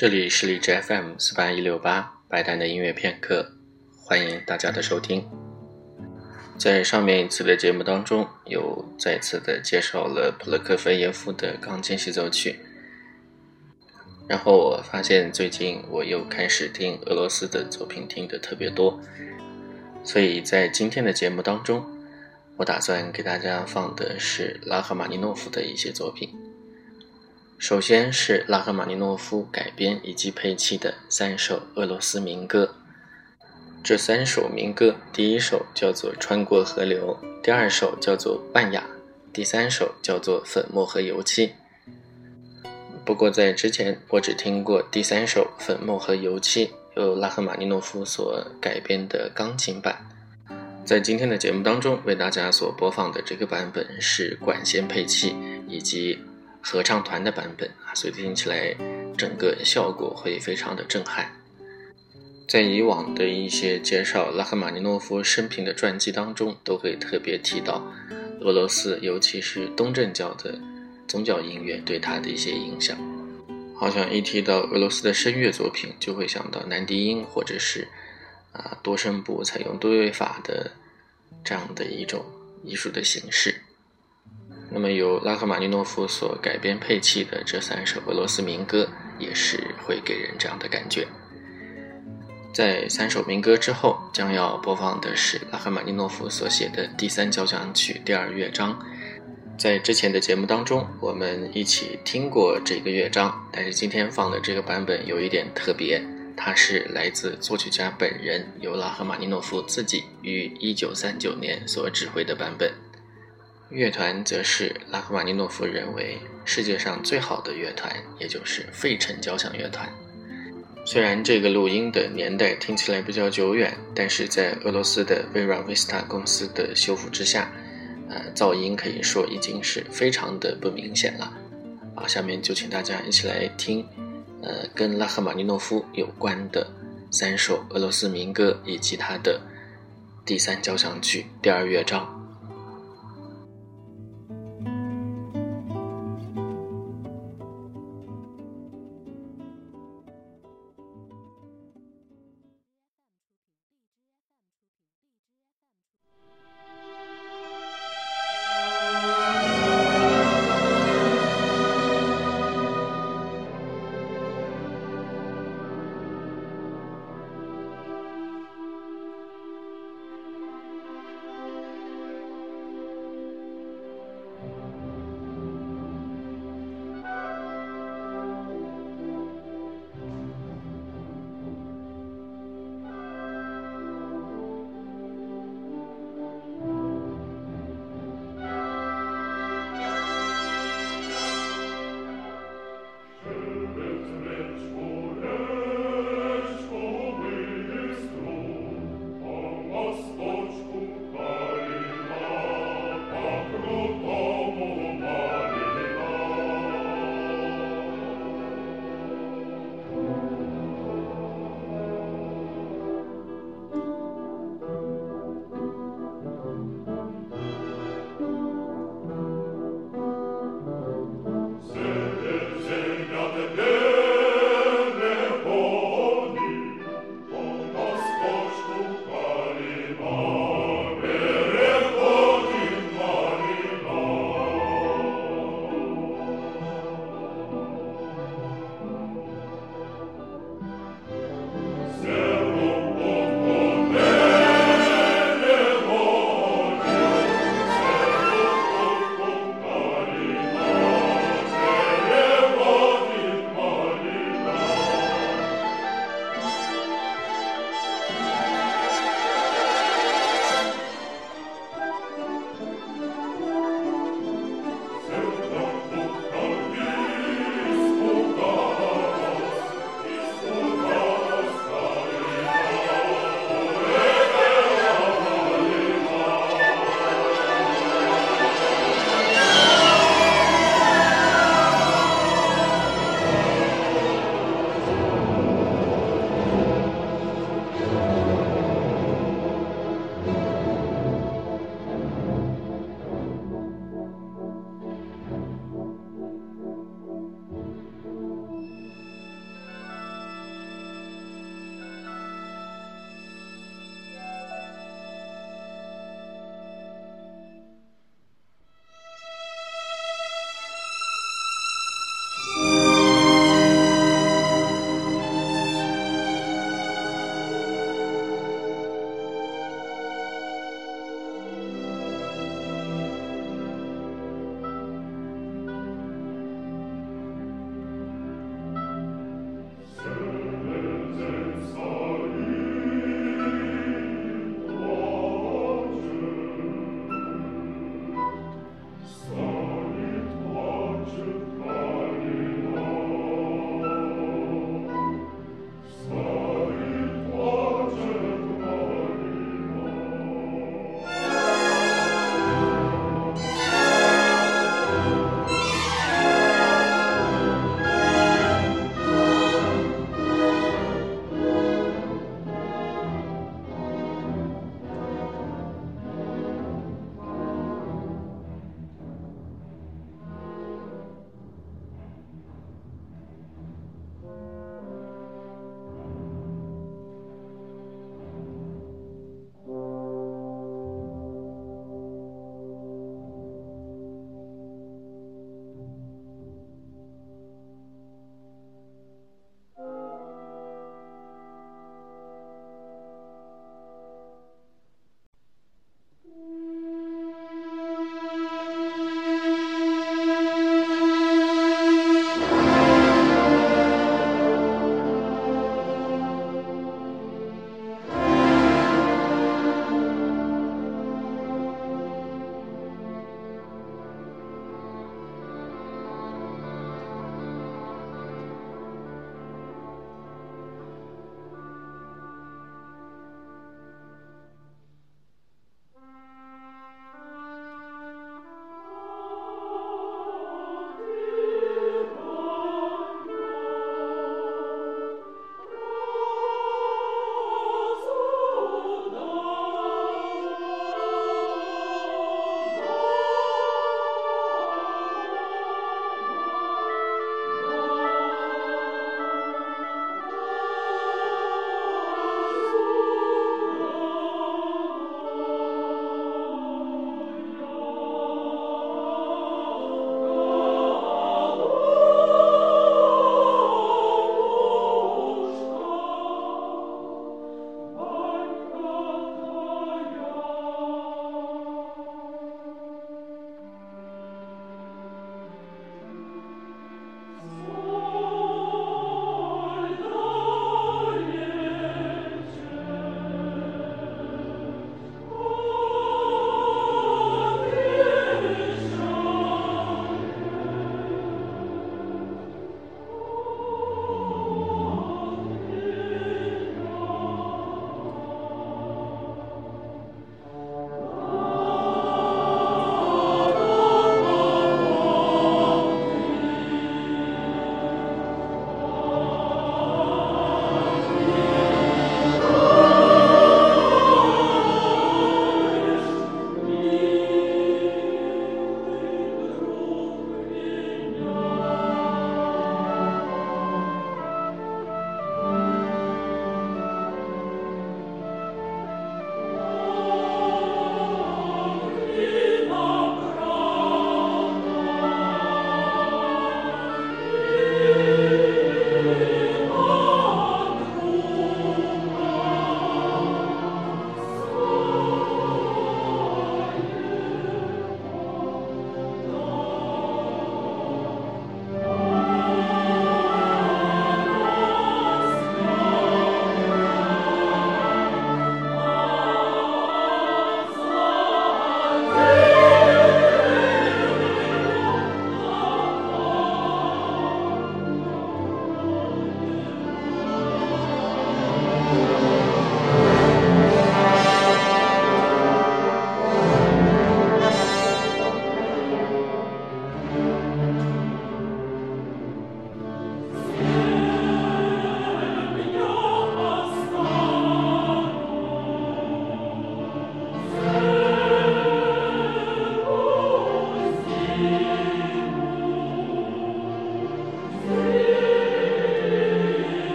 这里是荔枝 FM 四八一六八白丹的音乐片刻，欢迎大家的收听。在上面一次的节目当中，有再次的介绍了普罗科菲耶夫的钢琴协奏曲。然后我发现最近我又开始听俄罗斯的作品，听的特别多，所以在今天的节目当中，我打算给大家放的是拉赫玛尼诺夫的一些作品。首先是拉赫玛尼诺夫改编以及配器的三首俄罗斯民歌。这三首民歌，第一首叫做《穿过河流》，第二首叫做《半雅》，第三首叫做《粉末和油漆》。不过在之前，我只听过第三首《粉末和油漆》，由拉赫玛尼诺夫所改编的钢琴版。在今天的节目当中，为大家所播放的这个版本是管弦配器以及。合唱团的版本啊，所以听起来整个效果会非常的震撼。在以往的一些介绍拉赫玛尼诺夫生平的传记当中，都会特别提到俄罗斯，尤其是东正教的宗教音乐对他的一些影响。好像一提到俄罗斯的声乐作品，就会想到男低音或者是啊多声部采用多位法的这样的一种艺术的形式。那么由拉赫玛尼诺夫所改编配器的这三首俄罗斯民歌，也是会给人这样的感觉。在三首民歌之后，将要播放的是拉赫玛尼诺夫所写的第三交响曲第二乐章。在之前的节目当中，我们一起听过这个乐章，但是今天放的这个版本有一点特别，它是来自作曲家本人，由拉赫玛尼诺夫自己于1939年所指挥的版本。乐团则是拉赫玛尼诺夫认为世界上最好的乐团，也就是费城交响乐团。虽然这个录音的年代听起来比较久远，但是在俄罗斯的 Vera Vista 公司的修复之下，呃，噪音可以说已经是非常的不明显了。好，下面就请大家一起来听，呃，跟拉赫玛尼诺夫有关的三首俄罗斯民歌以及他的第三交响曲第二乐章。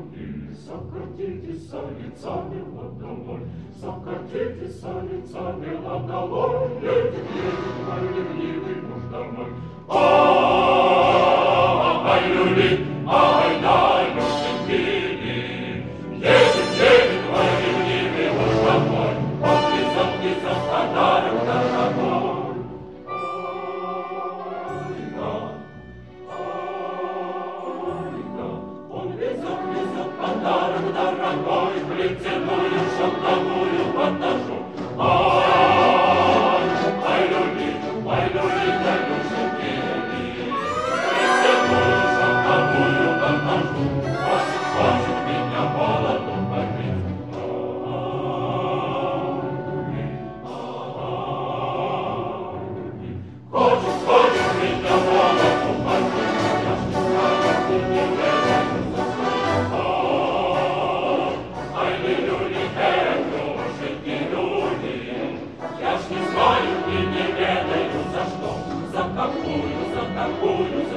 могиле, сократите солицами водолой, сократите солицами водолой, Эх, эх, мой ревнивый муж домой, sonta, runta, rankoi, blitsen, lujus, sonta, lujus. alcunus